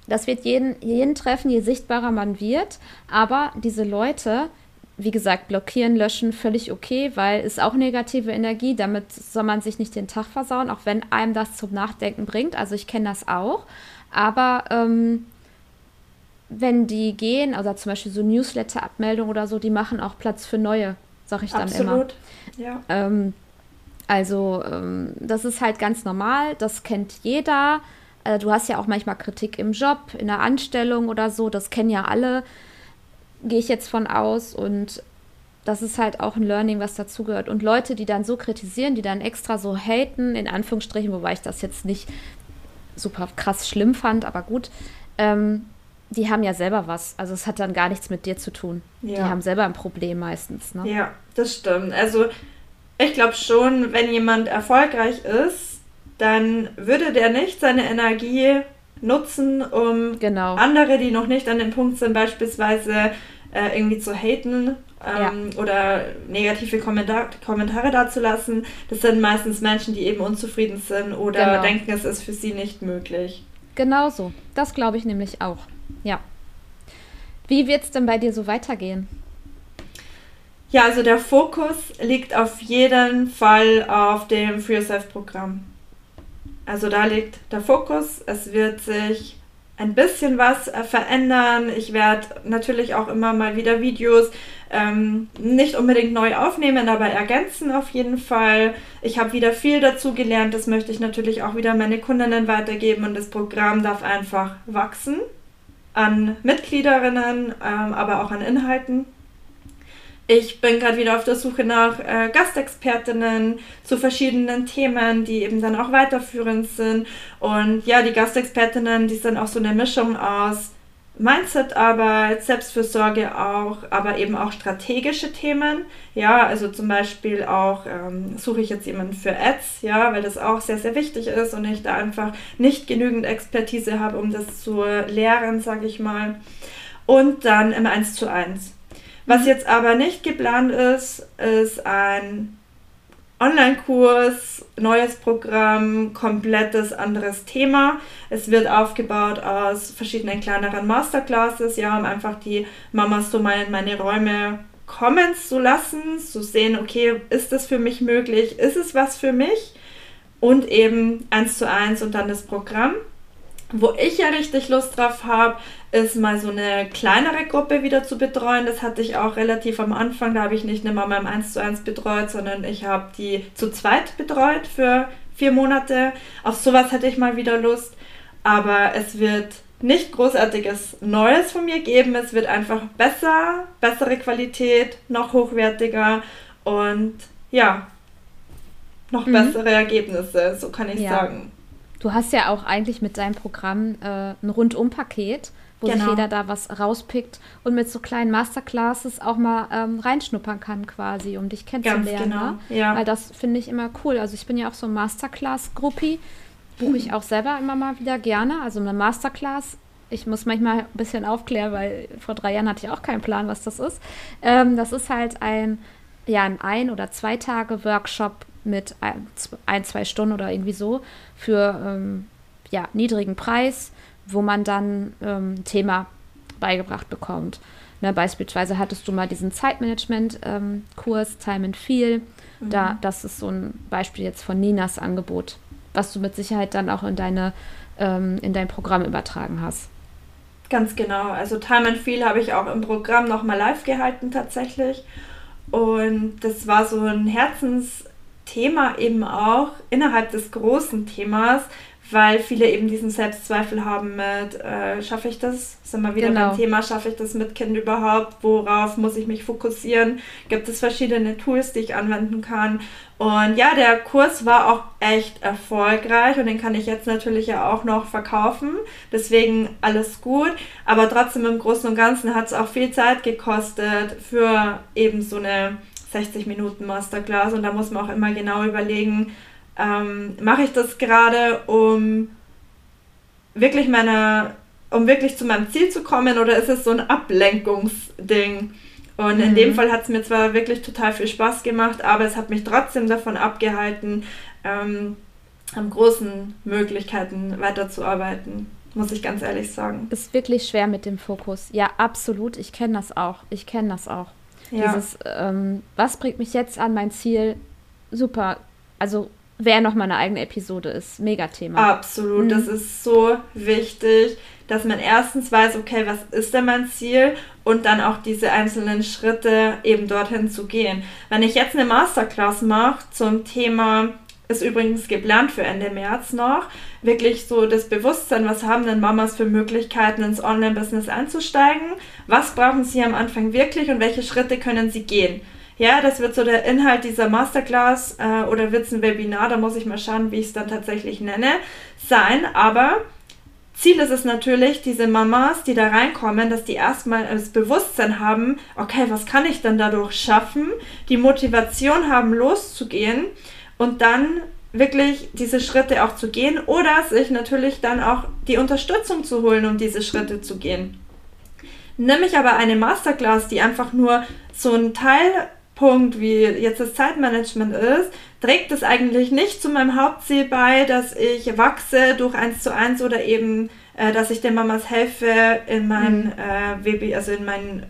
das wird jeden, jeden treffen, je sichtbarer man wird. Aber diese Leute, wie gesagt, blockieren, löschen, völlig okay, weil ist auch negative Energie. Damit soll man sich nicht den Tag versauen, auch wenn einem das zum Nachdenken bringt. Also ich kenne das auch. Aber ähm, wenn die gehen, also zum Beispiel so Newsletter-Abmeldungen oder so, die machen auch Platz für neue sag ich dann Absolut. immer. Ja. Ähm, also ähm, das ist halt ganz normal, das kennt jeder. Äh, du hast ja auch manchmal Kritik im Job, in der Anstellung oder so, das kennen ja alle, gehe ich jetzt von aus. Und das ist halt auch ein Learning, was dazugehört. Und Leute, die dann so kritisieren, die dann extra so haten, in Anführungsstrichen, wobei ich das jetzt nicht super krass schlimm fand, aber gut, ähm, die haben ja selber was. Also es hat dann gar nichts mit dir zu tun. Ja. Die haben selber ein Problem meistens. Ne? Ja, das stimmt. Also ich glaube schon, wenn jemand erfolgreich ist, dann würde der nicht seine Energie nutzen, um genau. andere, die noch nicht an dem Punkt sind, beispielsweise äh, irgendwie zu haten ähm, ja. oder negative Kommentar Kommentare dazulassen. Das sind meistens Menschen, die eben unzufrieden sind oder genau. denken, es ist für sie nicht möglich. Genau so. Das glaube ich nämlich auch. Ja. Wie wird es denn bei dir so weitergehen? Ja, also der Fokus liegt auf jeden Fall auf dem Free Yourself Programm. Also da liegt der Fokus. Es wird sich ein bisschen was äh, verändern. Ich werde natürlich auch immer mal wieder Videos ähm, nicht unbedingt neu aufnehmen, aber ergänzen auf jeden Fall. Ich habe wieder viel dazu gelernt. Das möchte ich natürlich auch wieder meine Kundinnen weitergeben und das Programm darf einfach wachsen an Mitgliederinnen, ähm, aber auch an Inhalten. Ich bin gerade wieder auf der Suche nach äh, Gastexpertinnen zu verschiedenen Themen, die eben dann auch weiterführend sind. Und ja, die Gastexpertinnen, die sind auch so eine Mischung aus Mindset-Arbeit, Selbstfürsorge auch, aber eben auch strategische Themen. Ja, also zum Beispiel auch ähm, suche ich jetzt jemanden für Ads, ja, weil das auch sehr, sehr wichtig ist und ich da einfach nicht genügend Expertise habe, um das zu lehren, sage ich mal. Und dann im 1 zu 1. Was mhm. jetzt aber nicht geplant ist, ist ein Online-Kurs, neues Programm, komplettes anderes Thema. Es wird aufgebaut aus verschiedenen kleineren Masterclasses, ja, um einfach die Mamas so mal in meine Räume kommen zu lassen, zu sehen, okay, ist das für mich möglich, ist es was für mich? Und eben eins zu eins und dann das Programm. Wo ich ja richtig Lust drauf habe, ist mal so eine kleinere Gruppe wieder zu betreuen. Das hatte ich auch relativ am Anfang. Da habe ich nicht eine Mama im 1 zu 1 betreut, sondern ich habe die zu zweit betreut für vier Monate. Auf sowas hätte ich mal wieder Lust. Aber es wird nicht großartiges Neues von mir geben. Es wird einfach besser, bessere Qualität, noch hochwertiger und ja, noch mhm. bessere Ergebnisse, so kann ich ja. sagen. Du hast ja auch eigentlich mit deinem Programm äh, ein Rundumpaket, wo genau. sich jeder da was rauspickt und mit so kleinen Masterclasses auch mal ähm, reinschnuppern kann quasi, um dich kennenzulernen. Ganz genau, ne? ja. Weil das finde ich immer cool. Also ich bin ja auch so ein Masterclass-Gruppi. buche ich auch selber immer mal wieder gerne. Also eine Masterclass. Ich muss manchmal ein bisschen aufklären, weil vor drei Jahren hatte ich auch keinen Plan, was das ist. Ähm, das ist halt ein, ja, ein ein- oder zwei Tage Workshop mit ein, zwei Stunden oder irgendwie so für ähm, ja, niedrigen Preis, wo man dann ähm, ein Thema beigebracht bekommt. Ne, beispielsweise hattest du mal diesen Zeitmanagement-Kurs ähm, Time and Feel. Mhm. Da, das ist so ein Beispiel jetzt von Ninas Angebot, was du mit Sicherheit dann auch in, deine, ähm, in dein Programm übertragen hast. Ganz genau. Also Time and Feel habe ich auch im Programm nochmal live gehalten tatsächlich. Und das war so ein Herzensthema eben auch innerhalb des großen Themas, weil viele eben diesen Selbstzweifel haben mit, äh, schaffe ich das? Sind wir wieder genau. beim Thema, schaffe ich das mit Kind überhaupt? Worauf muss ich mich fokussieren? Gibt es verschiedene Tools, die ich anwenden kann? Und ja, der Kurs war auch echt erfolgreich und den kann ich jetzt natürlich ja auch noch verkaufen. Deswegen alles gut. Aber trotzdem im Großen und Ganzen hat es auch viel Zeit gekostet für eben so eine 60 Minuten Masterclass. Und da muss man auch immer genau überlegen, ähm, mache ich das gerade, um wirklich meine, um wirklich zu meinem Ziel zu kommen oder ist es so ein Ablenkungsding? Und mhm. in dem mhm. Fall hat es mir zwar wirklich total viel Spaß gemacht, aber es hat mich trotzdem davon abgehalten, ähm, an großen Möglichkeiten weiterzuarbeiten, muss ich ganz ehrlich sagen. Ist wirklich schwer mit dem Fokus. Ja, absolut. Ich kenne das auch. Ich kenne das auch. Ja. Dieses, ähm, was bringt mich jetzt an mein Ziel? Super. Also wäre nochmal eine eigene Episode ist. Mega-Thema. Absolut, mhm. das ist so wichtig, dass man erstens weiß, okay, was ist denn mein Ziel und dann auch diese einzelnen Schritte eben dorthin zu gehen. Wenn ich jetzt eine Masterclass mache zum Thema, ist übrigens geplant für Ende März noch, wirklich so das Bewusstsein, was haben denn Mamas für Möglichkeiten ins Online-Business einzusteigen, was brauchen sie am Anfang wirklich und welche Schritte können sie gehen. Ja, das wird so der Inhalt dieser Masterclass äh, oder wird es ein Webinar, da muss ich mal schauen, wie ich es dann tatsächlich nenne, sein. Aber Ziel ist es natürlich, diese Mamas, die da reinkommen, dass die erstmal das Bewusstsein haben, okay, was kann ich denn dadurch schaffen, die Motivation haben, loszugehen und dann wirklich diese Schritte auch zu gehen oder sich natürlich dann auch die Unterstützung zu holen, um diese Schritte zu gehen. Nimm ich aber eine Masterclass, die einfach nur so ein Teil Punkt, wie jetzt das Zeitmanagement ist, trägt es eigentlich nicht zu meinem Hauptziel bei, dass ich wachse durch eins zu eins oder eben, äh, dass ich den Mamas helfe, in mein mhm. äh, WB, also in mein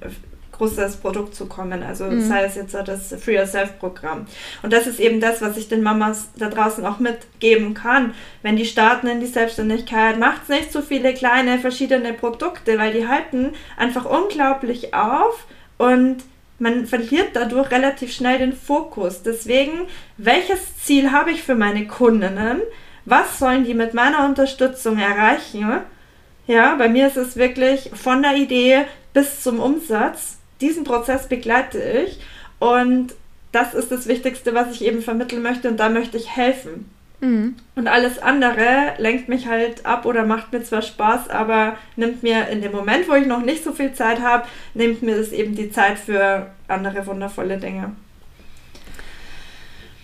großes Produkt zu kommen. Also mhm. sei es jetzt das Free Yourself Programm. Und das ist eben das, was ich den Mamas da draußen auch mitgeben kann. Wenn die starten in die Selbstständigkeit, macht es nicht so viele kleine verschiedene Produkte, weil die halten einfach unglaublich auf und man verliert dadurch relativ schnell den Fokus. Deswegen, welches Ziel habe ich für meine Kundinnen? Was sollen die mit meiner Unterstützung erreichen? Ja, bei mir ist es wirklich von der Idee bis zum Umsatz. Diesen Prozess begleite ich und das ist das Wichtigste, was ich eben vermitteln möchte und da möchte ich helfen. Mhm. Und alles andere lenkt mich halt ab oder macht mir zwar Spaß, aber nimmt mir in dem Moment, wo ich noch nicht so viel Zeit habe, nimmt mir das eben die Zeit für andere wundervolle Dinge.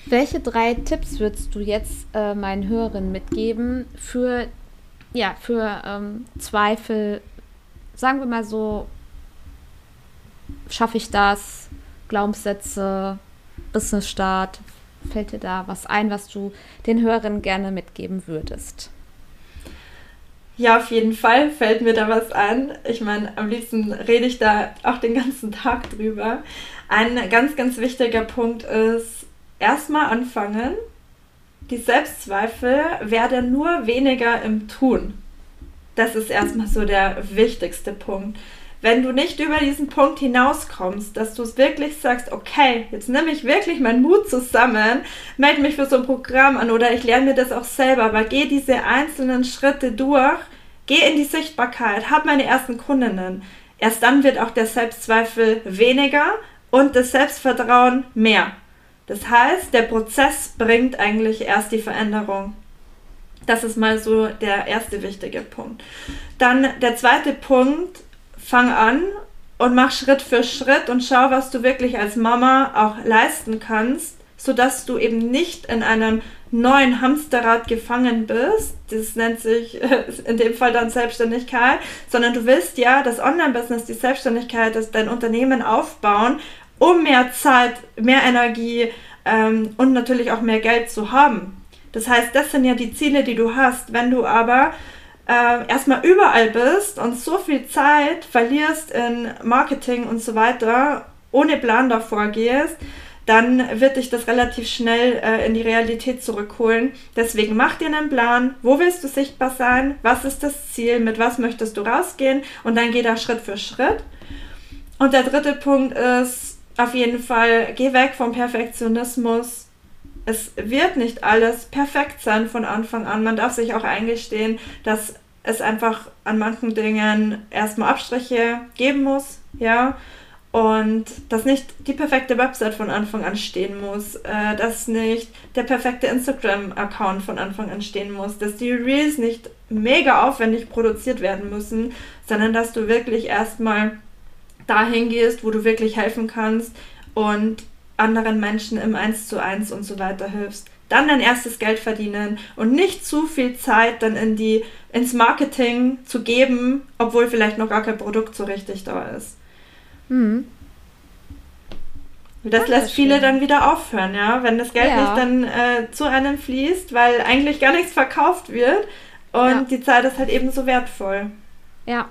Welche drei Tipps würdest du jetzt äh, meinen Hörerinnen mitgeben für, ja, für ähm, Zweifel, sagen wir mal so, schaffe ich das, Glaubenssätze, Business-Start, Fällt dir da was ein, was du den Hörern gerne mitgeben würdest? Ja, auf jeden Fall fällt mir da was ein. Ich meine, am liebsten rede ich da auch den ganzen Tag drüber. Ein ganz, ganz wichtiger Punkt ist, erstmal anfangen. Die Selbstzweifel werden nur weniger im Tun. Das ist erstmal so der wichtigste Punkt wenn du nicht über diesen Punkt hinauskommst, dass du es wirklich sagst, okay, jetzt nehme ich wirklich meinen Mut zusammen, melde mich für so ein Programm an oder ich lerne mir das auch selber, aber geh diese einzelnen Schritte durch, geh in die Sichtbarkeit, hab meine ersten Kundinnen. Erst dann wird auch der Selbstzweifel weniger und das Selbstvertrauen mehr. Das heißt, der Prozess bringt eigentlich erst die Veränderung. Das ist mal so der erste wichtige Punkt. Dann der zweite Punkt, fang an und mach Schritt für Schritt und schau, was du wirklich als Mama auch leisten kannst, sodass du eben nicht in einem neuen Hamsterrad gefangen bist. Das nennt sich <laughs> in dem Fall dann Selbstständigkeit, sondern du willst ja das Online-Business, die Selbstständigkeit, das dein Unternehmen aufbauen, um mehr Zeit, mehr Energie ähm, und natürlich auch mehr Geld zu haben. Das heißt, das sind ja die Ziele, die du hast. Wenn du aber äh, erstmal überall bist und so viel Zeit verlierst in Marketing und so weiter, ohne Plan davor gehst, dann wird dich das relativ schnell äh, in die Realität zurückholen. Deswegen mach dir einen Plan, wo willst du sichtbar sein, was ist das Ziel, mit was möchtest du rausgehen und dann geh da Schritt für Schritt. Und der dritte Punkt ist auf jeden Fall, geh weg vom Perfektionismus. Es wird nicht alles perfekt sein von Anfang an. Man darf sich auch eingestehen, dass es einfach an manchen Dingen erstmal Abstriche geben muss, ja und dass nicht die perfekte Website von Anfang an stehen muss, äh, dass nicht der perfekte Instagram-Account von Anfang an stehen muss, dass die Reels nicht mega aufwendig produziert werden müssen, sondern dass du wirklich erstmal dahin gehst, wo du wirklich helfen kannst und anderen Menschen im 1 zu 1 und so weiter hilfst. Dann dein erstes Geld verdienen und nicht zu viel Zeit dann in die, ins Marketing zu geben, obwohl vielleicht noch gar kein Produkt so richtig da ist. Mhm. Das lässt viele schön. dann wieder aufhören, ja, wenn das Geld ja. nicht dann äh, zu einem fließt, weil eigentlich gar nichts verkauft wird und ja. die Zeit ist halt eben so wertvoll. Ja.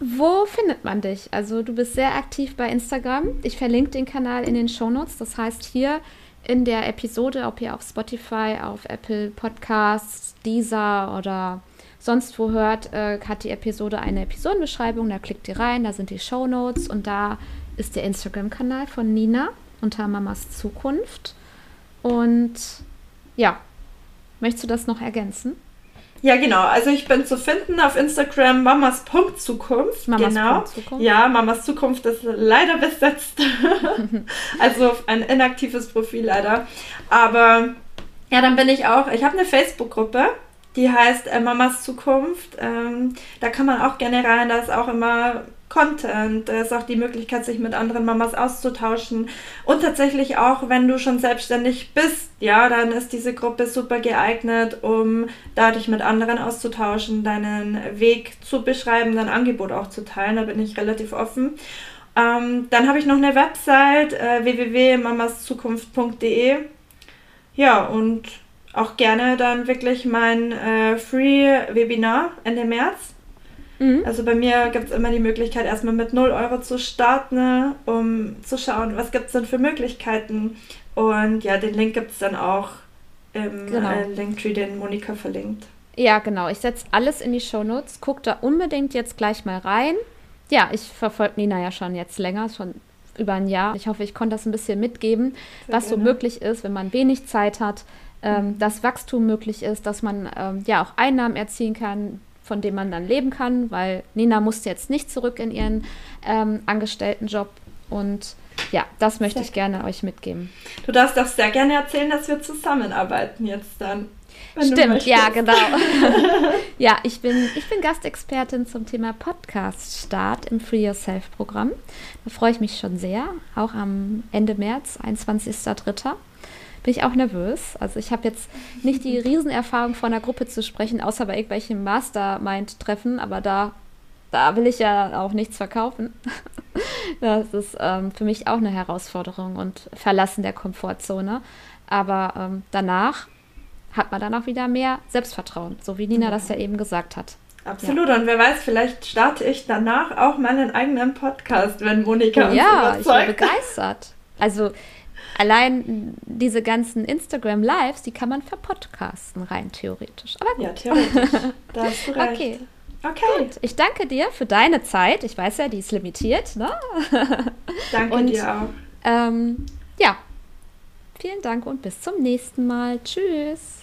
Wo findet man dich? Also du bist sehr aktiv bei Instagram. Ich verlinke den Kanal in den Shownotes. Das heißt hier in der Episode, ob ihr auf Spotify, auf Apple Podcasts, Deezer oder sonst wo hört, äh, hat die Episode eine Episodenbeschreibung. Da klickt ihr rein, da sind die Show Notes und da ist der Instagram-Kanal von Nina unter Mamas Zukunft. Und ja, möchtest du das noch ergänzen? Ja, genau. Also ich bin zu finden auf Instagram mamas.zukunft. Mamas genau. Zukunft. Ja, Mamas Zukunft ist leider besetzt. <laughs> also ein inaktives Profil leider. Aber ja, dann bin ich auch, ich habe eine Facebook-Gruppe die heißt äh, Mamas Zukunft. Ähm, da kann man auch gerne rein, da ist auch immer Content, da ist auch die Möglichkeit, sich mit anderen Mamas auszutauschen. Und tatsächlich auch, wenn du schon selbstständig bist, ja, dann ist diese Gruppe super geeignet, um dadurch mit anderen auszutauschen, deinen Weg zu beschreiben, dein Angebot auch zu teilen. Da bin ich relativ offen. Ähm, dann habe ich noch eine Website, äh, www.mamaszukunft.de. Ja, und auch gerne dann wirklich mein äh, Free-Webinar Ende März. Mhm. Also bei mir gibt es immer die Möglichkeit, erstmal mit 0 Euro zu starten, um zu schauen, was gibt es denn für Möglichkeiten. Und ja, den Link gibt es dann auch im genau. äh, Linktree, den Monika verlinkt. Ja, genau. Ich setze alles in die Show Notes. Guck da unbedingt jetzt gleich mal rein. Ja, ich verfolge Nina ja schon jetzt länger, schon über ein Jahr. Ich hoffe, ich konnte das ein bisschen mitgeben, Sehr was gerne. so möglich ist, wenn man wenig Zeit hat ähm, dass Wachstum möglich ist, dass man ähm, ja auch Einnahmen erzielen kann, von denen man dann leben kann, weil Nina musste jetzt nicht zurück in ihren ähm, Angestelltenjob und ja, das möchte sehr ich gerne euch mitgeben. Du darfst auch sehr gerne erzählen, dass wir zusammenarbeiten jetzt dann. Stimmt, ja, genau. <laughs> ja, ich bin, ich bin Gastexpertin zum Thema Podcast-Start im Free Yourself Programm. Da freue ich mich schon sehr, auch am Ende März, 21.03 bin ich auch nervös. Also ich habe jetzt nicht die <laughs> Riesenerfahrung von einer Gruppe zu sprechen, außer bei irgendwelchen Mastermind-Treffen, aber da, da will ich ja auch nichts verkaufen. <laughs> das ist ähm, für mich auch eine Herausforderung und Verlassen der Komfortzone. Aber ähm, danach hat man dann auch wieder mehr Selbstvertrauen, so wie Nina ja. das ja eben gesagt hat. Absolut. Ja. Und wer weiß, vielleicht starte ich danach auch meinen eigenen Podcast, wenn Monika oh, uns ja, überzeugt. Ja, ich bin begeistert. Also Allein diese ganzen Instagram-Lives, die kann man verpodcasten, rein theoretisch. Aber gut. Ja, theoretisch. <laughs> Da hast du recht. Okay. Okay. Gut. Ich danke dir für deine Zeit. Ich weiß ja, die ist limitiert. Ne? <laughs> Danke und, dir auch. Ähm, ja, vielen Dank und bis zum nächsten Mal. Tschüss.